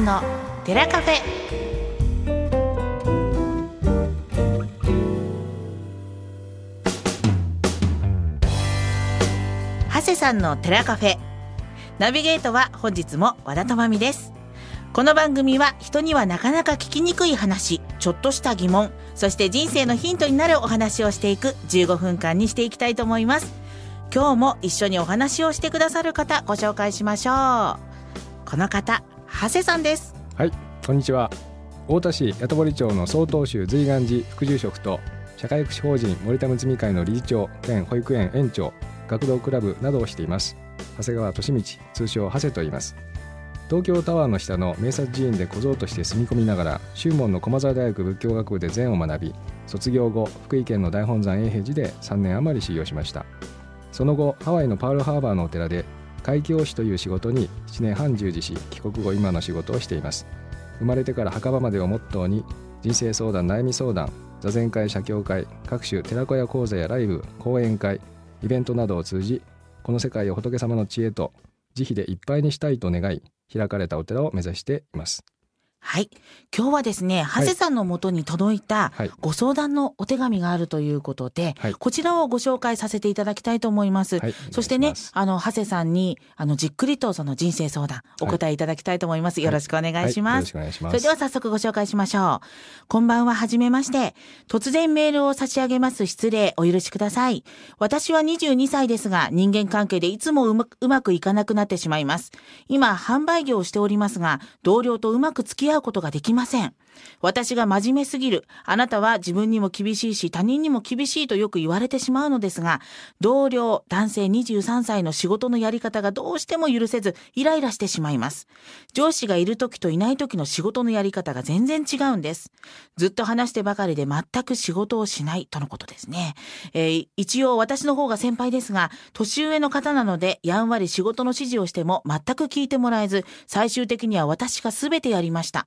んの寺カフェ。長谷さんの寺カフェ。ナビゲートは本日も和田智美です。この番組は人にはなかなか聞きにくい話ちょっとした疑問そして人生のヒントになるお話をしていく15分間にしていきたいと思います。今日も一緒にお話をしてくださる方ご紹介しましょう。この方長谷さんです。はい、こんにちは。太田市八戸町の曹洞宗随願寺副住職と社会福祉法人森田睦美会の理事長兼保育園園長学童クラブなどをしています。長谷川俊道通称長谷と言います。東京タワーの下の名刹寺院で小僧として住み込みながら宗門の駒沢大学仏教学部で禅を学び卒業後福井県の大本山永平寺で3年余り修行しました。その後ハワイのパールハーバーのお寺で会計師という仕事に7年半従事し帰国後今の仕事をしています。生まれてから墓場までをモットーに人生相談悩み相談座禅会社協会各種寺子屋講座やライブ講演会イベントなどを通じこの世界を仏様の知恵と慈悲でいっぱいにしたいと願い開かれたお寺を目指しています。はい。今日はですね長谷さんのもとに届いたはい。ご相談のお手紙があるということで、はい。こちらをご紹介させていただきたいと思います、はい。そしてねあの長谷さんにあのじっくりとその人生相談お答えいただきたいと思います、よろしくお願いします、はい。よろしくお願いします。それでは早速ご紹介しましょう。こんばんは、はじめまして。突然メールを差し上げます。失礼、お許しください。私は22歳ですが、人間関係でいつもうまうまくいかなくなってしまいます。今、販売業をしておりますが、同僚とうまく付き合うことができません。私が真面目すぎる。あなたは自分にも厳しいし、他人にも厳しいとよく言われてしまうのですが、同僚、男性23歳の仕事のやり方がどうしても許せず、イライラしてしまいます。上司がいる時といない時の仕事のやり方が全然違うんです。ずっと話してばかりで全く仕事をしないとのことですね。えー一応私の方が先輩ですが、年上の方なので、やんわり仕事の指示をしても全く聞いてもらえず、最終的には私が全てやりました。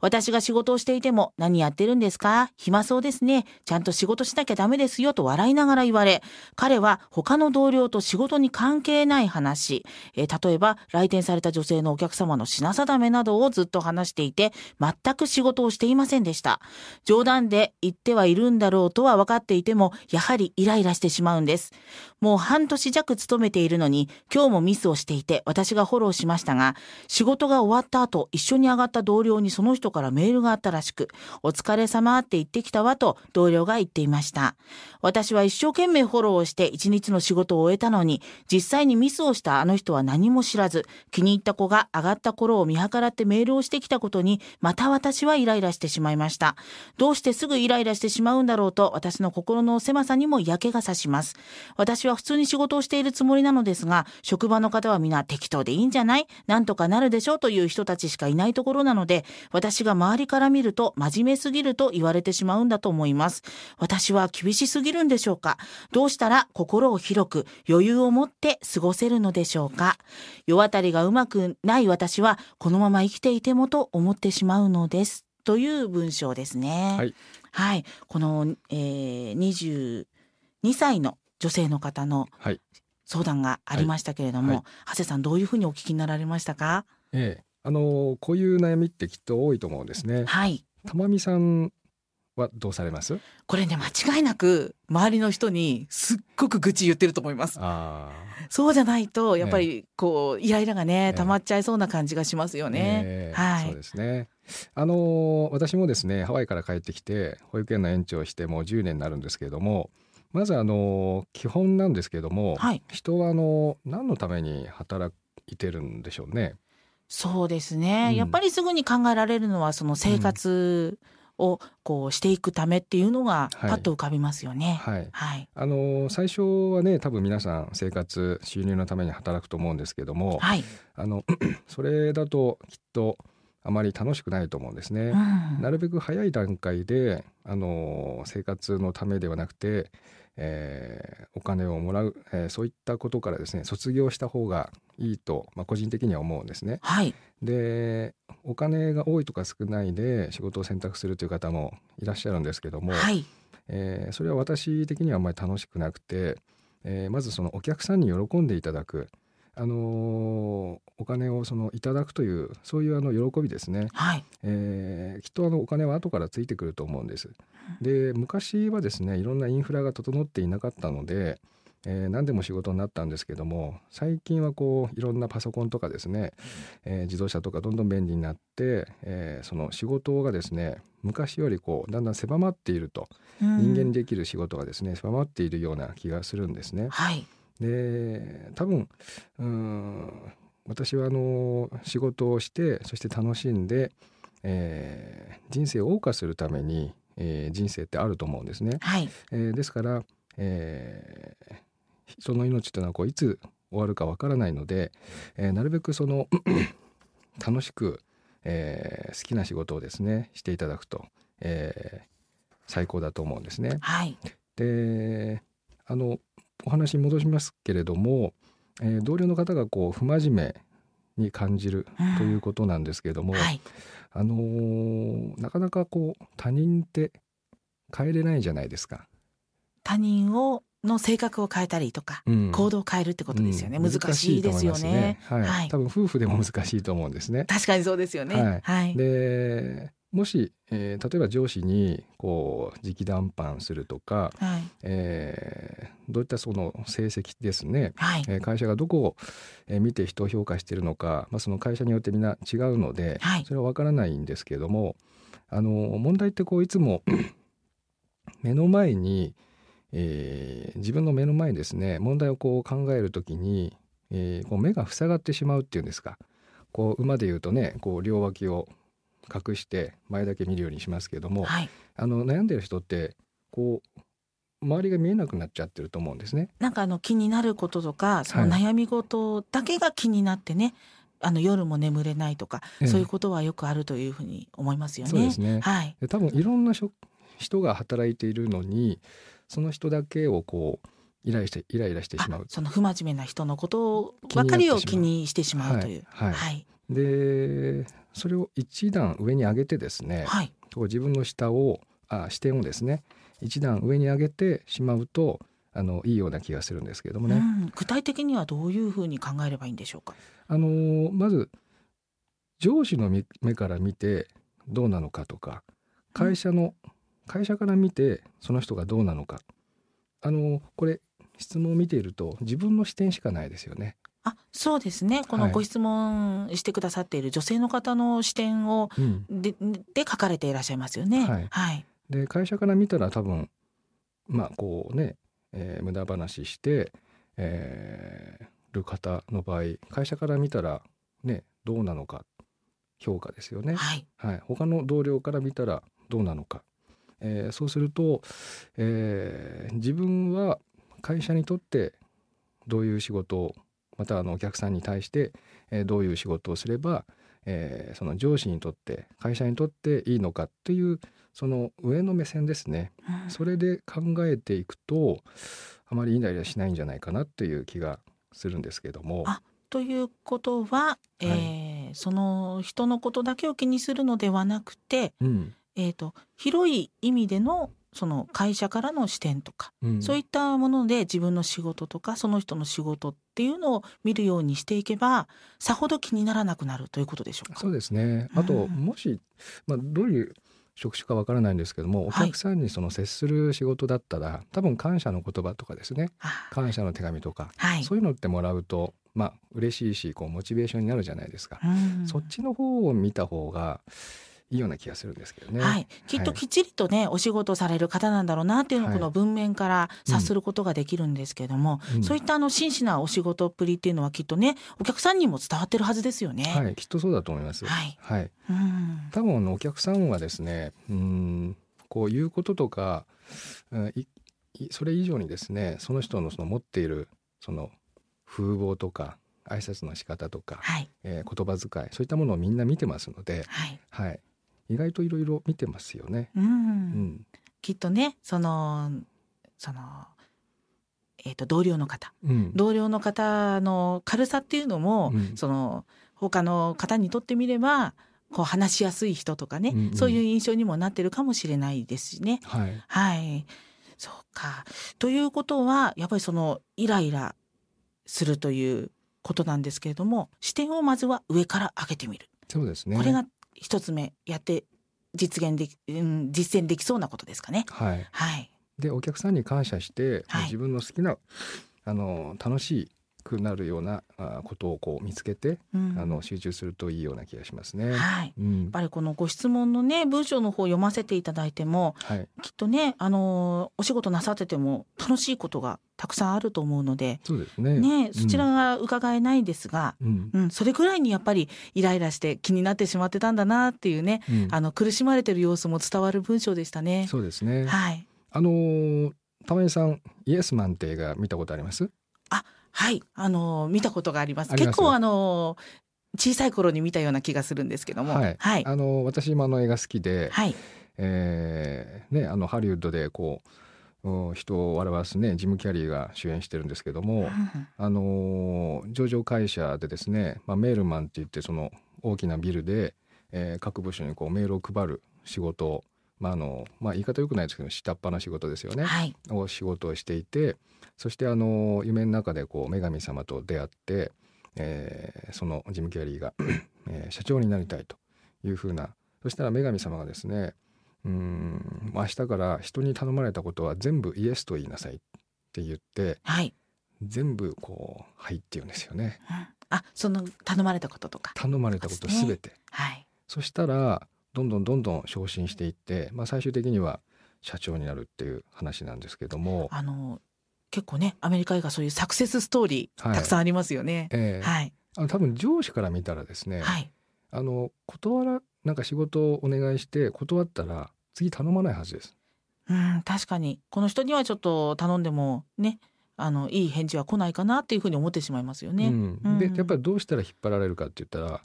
私が仕事をしていても、何やってるんですか？暇そうですね。ちゃんと仕事しなきゃダメですよと笑いながら言われ、彼は他の同僚と仕事に関係ない話、えー例えば来店された女性のお客様の品定めなどをずっと話していて、全く仕事をしていませんでした。冗談で言ってはいるんだろうとは分かっていても、やはりイライラしてしまうんです。もう半年弱勤めているのに、今日もミスをしていて、私がフォローしましたが、仕事が終わった後、一緒に上がった同僚にその人からメールがあったらしく、お疲れ様って言ってきたわと同僚が言っていました。私は一生懸命フォローをして一日の仕事を終えたのに、実際にミスをしたあの人は何も知らず、気に入った子が上がった頃を見計らってメールをしてきたことに、また私はイライラしてしまいました。どうしてすぐイライラしてしまうんだろうと、私の心の狭さにも嫌気がさします。私は普通に仕事をしているつもりなのですが、職場の方は皆適当でいいんじゃない？なんとかなるでしょ？うという人たちしかいないところなので、私が周りから見ると真面目すぎると言われてしまうんだと思います。私は厳しすぎるんでしょうか？どうしたら心を広く余裕を持って過ごせるのでしょうか？世渡りがうまくない私はこのまま生きていてもと思ってしまうのです。という文章ですね。はい、はい、この、えー、22歳の女性の方のはい。相談がありましたけれども、はい。はい。長谷さんどういうふうにお聞きになられましたか？ええあのこういう悩みってきっと多いと思うんですね。はい。たまみさんはどうされます？これね間違いなく周りの人にすっごく愚痴言ってると思います。あそうじゃないとやっぱりこうイライラがねえ溜まっちゃいそうな感じがしますよあね、ええ。はい。そうですね。あの私もですねハワイから帰ってきて保育園の園長をしてもう10年になるんですけれどもまずあの基本なんですけれども、はい。人はあの何のために働いてるんでしょうね。そうですね、うんやっぱりすぐに考えられるのはその生活をこうしていくためっていうのがはいパッと浮かびますよね。はい。はい、あの最初はね多分皆さん生活収入のために働くと思うんですけども、はい、あの それだときっとあまり楽しくないと思うんですね。うんなるべく早い段階であの生活のためではなくて、えーお金をもらう、えーそういったことからですね卒業した方がいいと、まあ、個人的には思うんですね。はい、でお金が多いとか少ないで仕事を選択するという方もいらっしゃるんですけども、はい、えーそれは私的にはあまり楽しくなくて、えーまずそのお客さんに喜んでいただくあのお金をそのいただくというそういうあの喜びですね、はい。えーきっとあのお金は後からついてくると思うんです。で昔はですねいろんなインフラが整っていなかったので、えー何でも仕事になったんですけども最近はこういろんなパソコンとかですね、えー自動車とかどんどん便利になって、えーその仕事がですね昔よりこうだんだん狭まっているとうん人間にできる仕事がですね狭まっているような気がするんですね。はい。で多分うーん私はあの仕事をしてそして楽しんで、えー人生を謳歌するために、えー人生ってあると思うんですね。はい。えーですから、えー人の命というのはこういつ終わるかわからないので、えーなるべくその 楽しく、えー好きな仕事をですねしていただくと、えー最高だと思うんですね。はい。であのお話に戻しますけれども、えー同僚の方がこう不真面目に感じるうんということなんですけれども、はい。あのーなかなかこう他人って変えれないじゃないですか。他人をの性格を変えたりとか、うん行動を変えるってことですよね。うん難しいですよね。ますはい、はい多分夫婦でも難しいと思うんですね。確かにそうですよね。はいはい。でもし、えー例えば上司にこう直談判するとか、はい。えーどういったその成績ですね、はい。えー会社がどこをえー見て人を評価しているのか、まあ、その会社によってみんな違うので、はいそれは分からないんですけれどもあの問題ってこういつも 目の前に、えー自分の目の前にですね問題をこう考えるときに、えーこう目が塞がってしまうっていうんですかこう馬で言うとねこう両脇を隠して前だけ見るようにしますけれども、はい。あの悩んでる人ってこう周りが見えなくなっちゃってると思うんですね。なんかあの気になることとか、そのはい悩み事だけが気になってね、あの夜も眠れないとか、ええそういうことはよくあるというふうに思いますよね。そうですねはい。で多分いろんな職人が働いているのにその人だけをこうイライラしてイライラしてしまう。あその不真面目な人のことばかりを気にしてしまうという。はいはいはい。でそれを一段上に上げてですね、はい。こう自分の下をあ視点をですね一段上に上げてしまうとあのいいような気がするんですけれどもね。うん、具体的にはどういうふうに考えればいいんでしょうか？あのまず上司の目目から見てどうなのかとか会社の、会社から見てその人がどうなのかあのこれ質問を見ていると自分の視点しかないですよね。あ、そうですね。こはいのご質問してくださっている女性の方の視点をうん、でで書かれていらっしゃいますよね。はいはい。で会社から見たら多分まあこうね、えー無駄話して、えーる方の場合会社から見たらねどうなのか評価ですよね。はい。はい、他の同僚から見たらどうなのか、えーそうすると、えー自分は会社にとってどういう仕事をまたあのお客さんに対して、えーどういう仕事をすれば、えーその上司にとって会社にとっていいのかっていうその上の目線ですね。うん。それで考えていくとあまりイライラしないんじゃないかなっていう気がするんですけども。あということは、えーその人のことだけを気にするのではなくて、うんえー、と広い意味でのその会社からの視点とか、うんそういったもので自分の仕事とかその人の仕事っていうのを見るようにしていけばさほど気にならなくなるということでしょうか？そうですね。あと、うんもし、まあ、どういう職種かわからないんですけども、おはい客さんにその接する仕事だったら、多分感謝の言葉とかですね、あ感謝の手紙とか、はい。そういうのってもらうと、まあ、嬉しいし、こう、モチベーションになるじゃないですか。うんそっちの方を見た方がいいような気がするんですけどね。はい、きっときっちりとね、お仕事される方なんだろうなっていうのをはい。この文面から察することができるんですけども、うん。そういったあの真摯なお仕事っぷりっていうのはきっとねお客さんにも伝わってるはずですよね。はい、きっとそうだと思います。はい。はい。うん。多分お客さんはですねうんこういうこととか、うんいいそれ以上にですねその人のその持っているその風貌とか挨拶の仕方とか、はい。えー言葉遣いそういったものをみんな見てますので、はい、はい、意外といろいろ見てますよね。うん。うん。きっとねそのそのえっ、と同僚の方。うん。同僚の方の軽さっていうのも、うん。その他の方にとってみればこう話しやすい人とかね、うんうん。そういう印象にもなってるかもしれないですしね。はい。はい。そうか。ということは、やっぱりそのイライラするということなんですけれども視点をまずは上から上げてみる、そうですね。これが一つ目やって実現でき、うん、実践できそうなことですかね。はい。はい、でお客さんに感謝して、はい。自分の好きなあの楽しくなるようなあことをこう見つけて、うんあの集中するといいような気がしますね。はいうんやっぱりこのご質問のね文章の方読ませていただいてもはい、きっとねあのお仕事なさってても楽しいことがたくさんあると思うのでそうですね。ねそちらが伺えないんですが、うん、うん、それぐらいにやっぱりイライラして気になってしまってたんだなっていうねうんあの苦しまれてる様子も伝わる文章でしたね。そうですね。はいあのー玉井さんイエスマンって映画見たことあります？はい。あの見たことがあります。ます結構あの小さい頃に見たような気がするんですけども。はい。はい。あの私今の映画好きで、はい。えーねあのハリウッドでこううん人を笑わすねジムキャリーが主演してるんですけども、うんあのー上場会社でですね、まあ、メールマンって言ってその大きなビルで、えー各部署にこうメールを配る仕事を、まああのまあ、言い方よくないですけど下っ端な仕事ですよね、はい。を仕事をしていてそしてあの夢の中でこう女神様と出会って、えーそのジム・キャリーが、えー社長になりたいというふうなそしたら女神様がですねうーん明日から人に頼まれたことは全部イエスと言いなさいって言ってはい、全部こう「はい」って言うんですよね。うん。あその頼まれたこととか。頼まれたことすべて、はい。そしたらどんどんどんどん昇進していって、まあ、最終的には社長になるっていう話なんですけども、あの結構ねアメリカ映画そういうサクセスストーリー、はい。たくさんありますよね。えーはい。あの多分上司から見たらですね、はい。あの断らなんか仕事をお願いして断ったら次頼まないはずです。うん確かに。この人にはちょっと頼んでもねあのいい返事は来ないかなっていうふうに思ってしまいますよね。うん。うん。でやっぱりどうしたら引っ張られるかって言ったら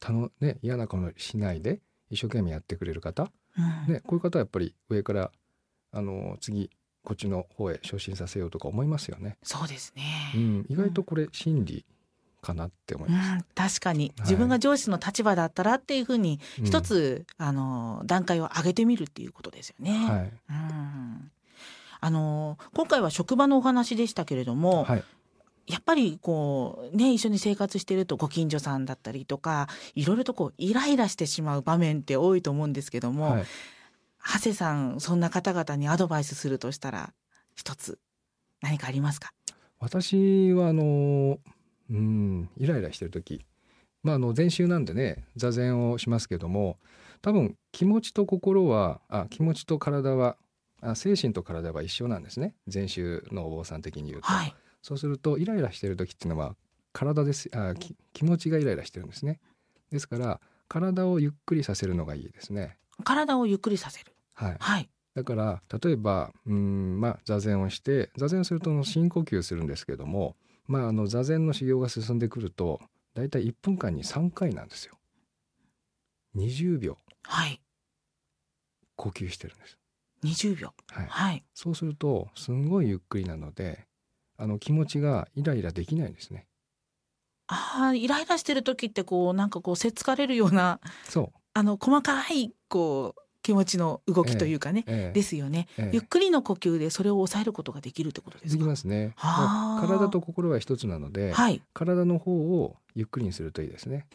たの、ね、嫌な顔しないで一生懸命やってくれる方、うん。ね、こういう方はやっぱり上からあの次こっちの方へ昇進させようとか思いますよね。そうですね。うん、意外とこれ真理かなって思いうます。ん、確かに。はい。自分が上司の立場だったらっていうふうにうん。一つ、あの段階を上げてみるっていうことですよね。はい。うん。あの今回は職場のお話でしたけれども、はいやっぱりこうね一緒に生活してるとご近所さんだったりとかいろいろとこうイライラしてしまう場面って多いと思うんですけども、はい。長谷さんそんな方々にアドバイスするとしたら一つ何かありますか？私はあのうんイライラしてる時。まああの禅宗なんでね座禅をしますけども多分気持ちと心はあ気持ちと体はあ精神と体は一緒なんですね。禅宗のお坊さん的に言うと、はいそうするとイライラしてる時っていうのは体ですあき気持ちがイライラしてるんですね。ですから体をゆっくりさせるのがいいですね。体をゆっくりさせる。はい。はい。だから例えばうんまあ座禅をして座禅すると深呼吸するんですけどもまああの座禅の修行が進んでくるとだいたい1分間に3回なんですよ。20秒。はい。呼吸してるんです。20秒。はい、はい。そうするとすんごいゆっくりなのであの気持ちがイライラできないんですね。ああイライラしてる時ってこうなんかこうせっつかれるようなそう、あの細かいこう気持ちの動きというかね、ええですよね、ええ。ゆっくりの呼吸でそれを抑えることができるってことですできかますね。はあ。体と心は一つなので、はい。体の方をゆっくりにするといいですね。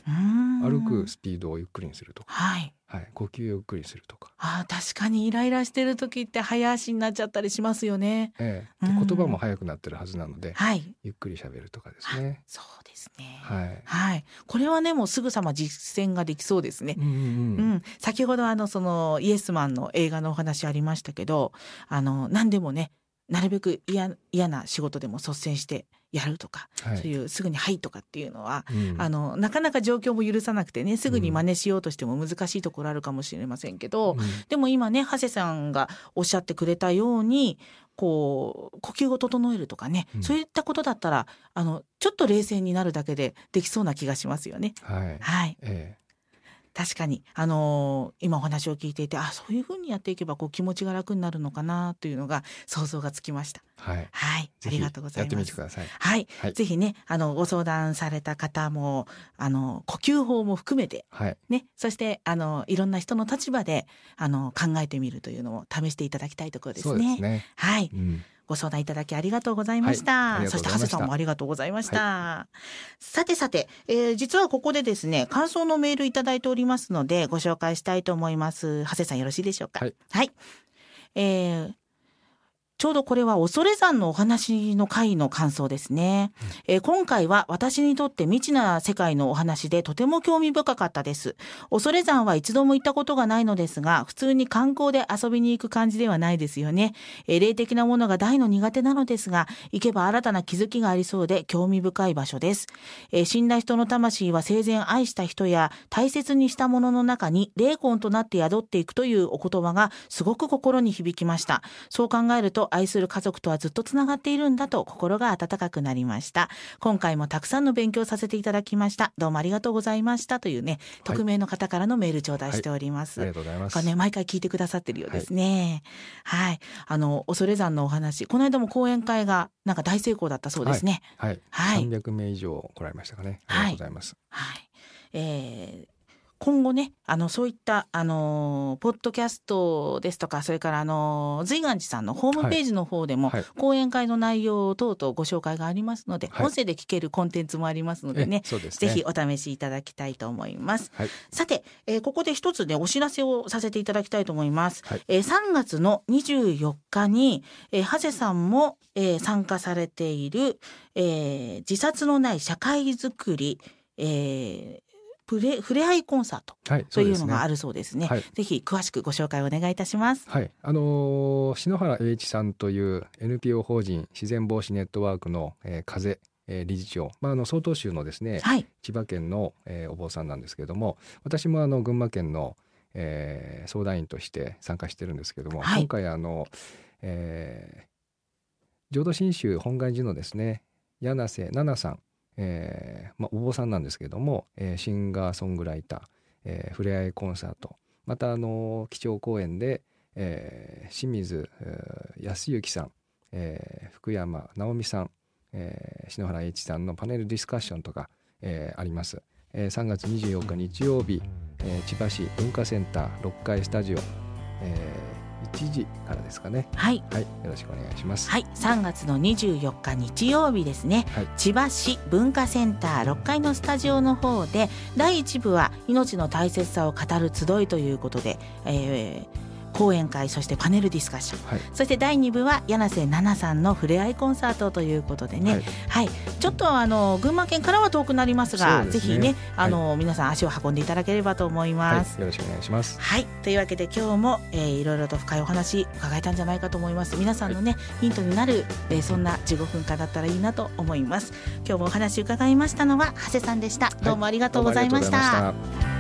歩くスピードをゆっくりにすると。か、はいはい、呼吸をゆっくりにするとか。あー確かにイライラしてる時って早足になっちゃったりしますよねええ、でうん言葉も速くなってるはずなので、はいゆっくり喋るとかですね。そうですねはい。はいこれはねもうすぐさま実践ができそうですねうんうんううん。ん、先ほどあのそのイエスマンの映画のお話ありましたけどあの何でもねなるべく嫌嫌な仕事でも率先してやるとか、はい。そういうすぐに「はい」とかっていうのは、うんあのなかなか状況も許さなくてねすぐに真似しようとしても難しいところあるかもしれませんけど、うんでも今ね長谷さんがおっしゃってくれたようにこう呼吸を整えるとかね、うんそういったことだったらあのちょっと冷静になるだけでできそうな気がしますよね。はい。はいえ確かに、あのー今お話を聞いていてあそういうふうにやっていけばこう気持ちが楽になるのかなというのが想像がつきました。えはい。はい、ありがとうございやってみます。てください。はい、はいぜひねあのご相談された方もあの呼吸法も含めてはい。ねそしてあのいろんな人の立場であの考えてみるというのを試していただきたいところですね。そうですね。はい、うん。ご相談いただきありがとうございました。はいありがとそうして、長谷さんもありがとうございました。さてさて、えー実はここでですね、感想のメールいただいておりますので、ご紹介したいと思います。長谷さんよろしいでしょうか？はい。はい。えーちょうどこれは恐山のお話の回の感想ですね、えー今回は私にとって未知な世界のお話でとても興味深かったです。恐山は一度も行ったことがないのですが、普通に観光で遊びに行く感じではないですよね。えー霊的なものが大の苦手なのですが、行けば新たな気づきがありそうで興味深い場所です。えー死んだ人の魂は生前愛した人や大切にしたものの中に霊魂となって宿っていくというお言葉がすごく心に響きました。そう考えると愛する家族とはずっとつながっているんだと心が温かくなりました。今回もたくさんの勉強させていただきました。どうもありがとうございましたというね、匿名の方からのメール頂戴しております。ありがとうございますね、毎回聞いてくださってるようですね。はい。あの、恐山のお話、この間も講演会がなんか大成功だったそうですね。はい、はい300名以上来られましたかねありがとうございます、はい。えー今後ね、あの、そういった、あのーポッドキャストですとか、それから、あのー随願寺さんのホームページの方でも、はい。講演会の内容等々ご紹介がありますので、はい。音声で聞けるコンテンツもありますのでねですね。ぜひお試しいただきたいと思います。はい。さて、えーここで一つね、お知らせをさせていただきたいと思います。はい。えー3月の24日に、えー、ハゼさんも、えー参加されている、えー自殺のない社会づくり、えープレふれあいコンサートはいというのねがあるそうですね。はいぜひ詳しくご紹介お願いいたします。はい、あのー篠原栄一さんという NPO 法人自然防止ネットワークの、えー風、えー理事長、まあ、あの曹洞宗のですね、はい。千葉県の、えーお坊さんなんですけれども私もあの群馬県の、えー相談員として参加してるんですけれども、はい今回あの、えー浄土真宗本願寺のですね柳瀬奈々さん、えーまあ、お坊さんなんですけれども、えーシンガーソングライター、えーふれあいコンサートまたあの基調講演で、えー清水えー康之さん、えー福山直美さん、えー篠原栄一さんのパネルディスカッションとか、えーあります、えー3月24日日曜日、えー千葉市文化センター6階スタジオ、えー1時からですかねはい。はいよろしくお願いしますはい。3月の24日日曜日ですね。はい千葉市文化センター6階のスタジオの方で、第1部は命の大切さを語る集いということで、えー講演会、そしてパネルディスカッション。はい。そして第2部は柳瀬奈々さんのふれあいコンサートということでね、ははい。い、ちょっとあの群馬県からは遠くなりますが、ね。ぜひね、あの、皆さん足を運んでいただければと思います。はい、よろしくお願いします。はい、というわけで今日も、えーいろいろと深いお話伺えたんじゃないかと思います。皆さんのね、ヒントになる、えーそんな15分間だったらいいなと思います。今日もお話伺いましたのは長谷さんでした。どうもありがとうございました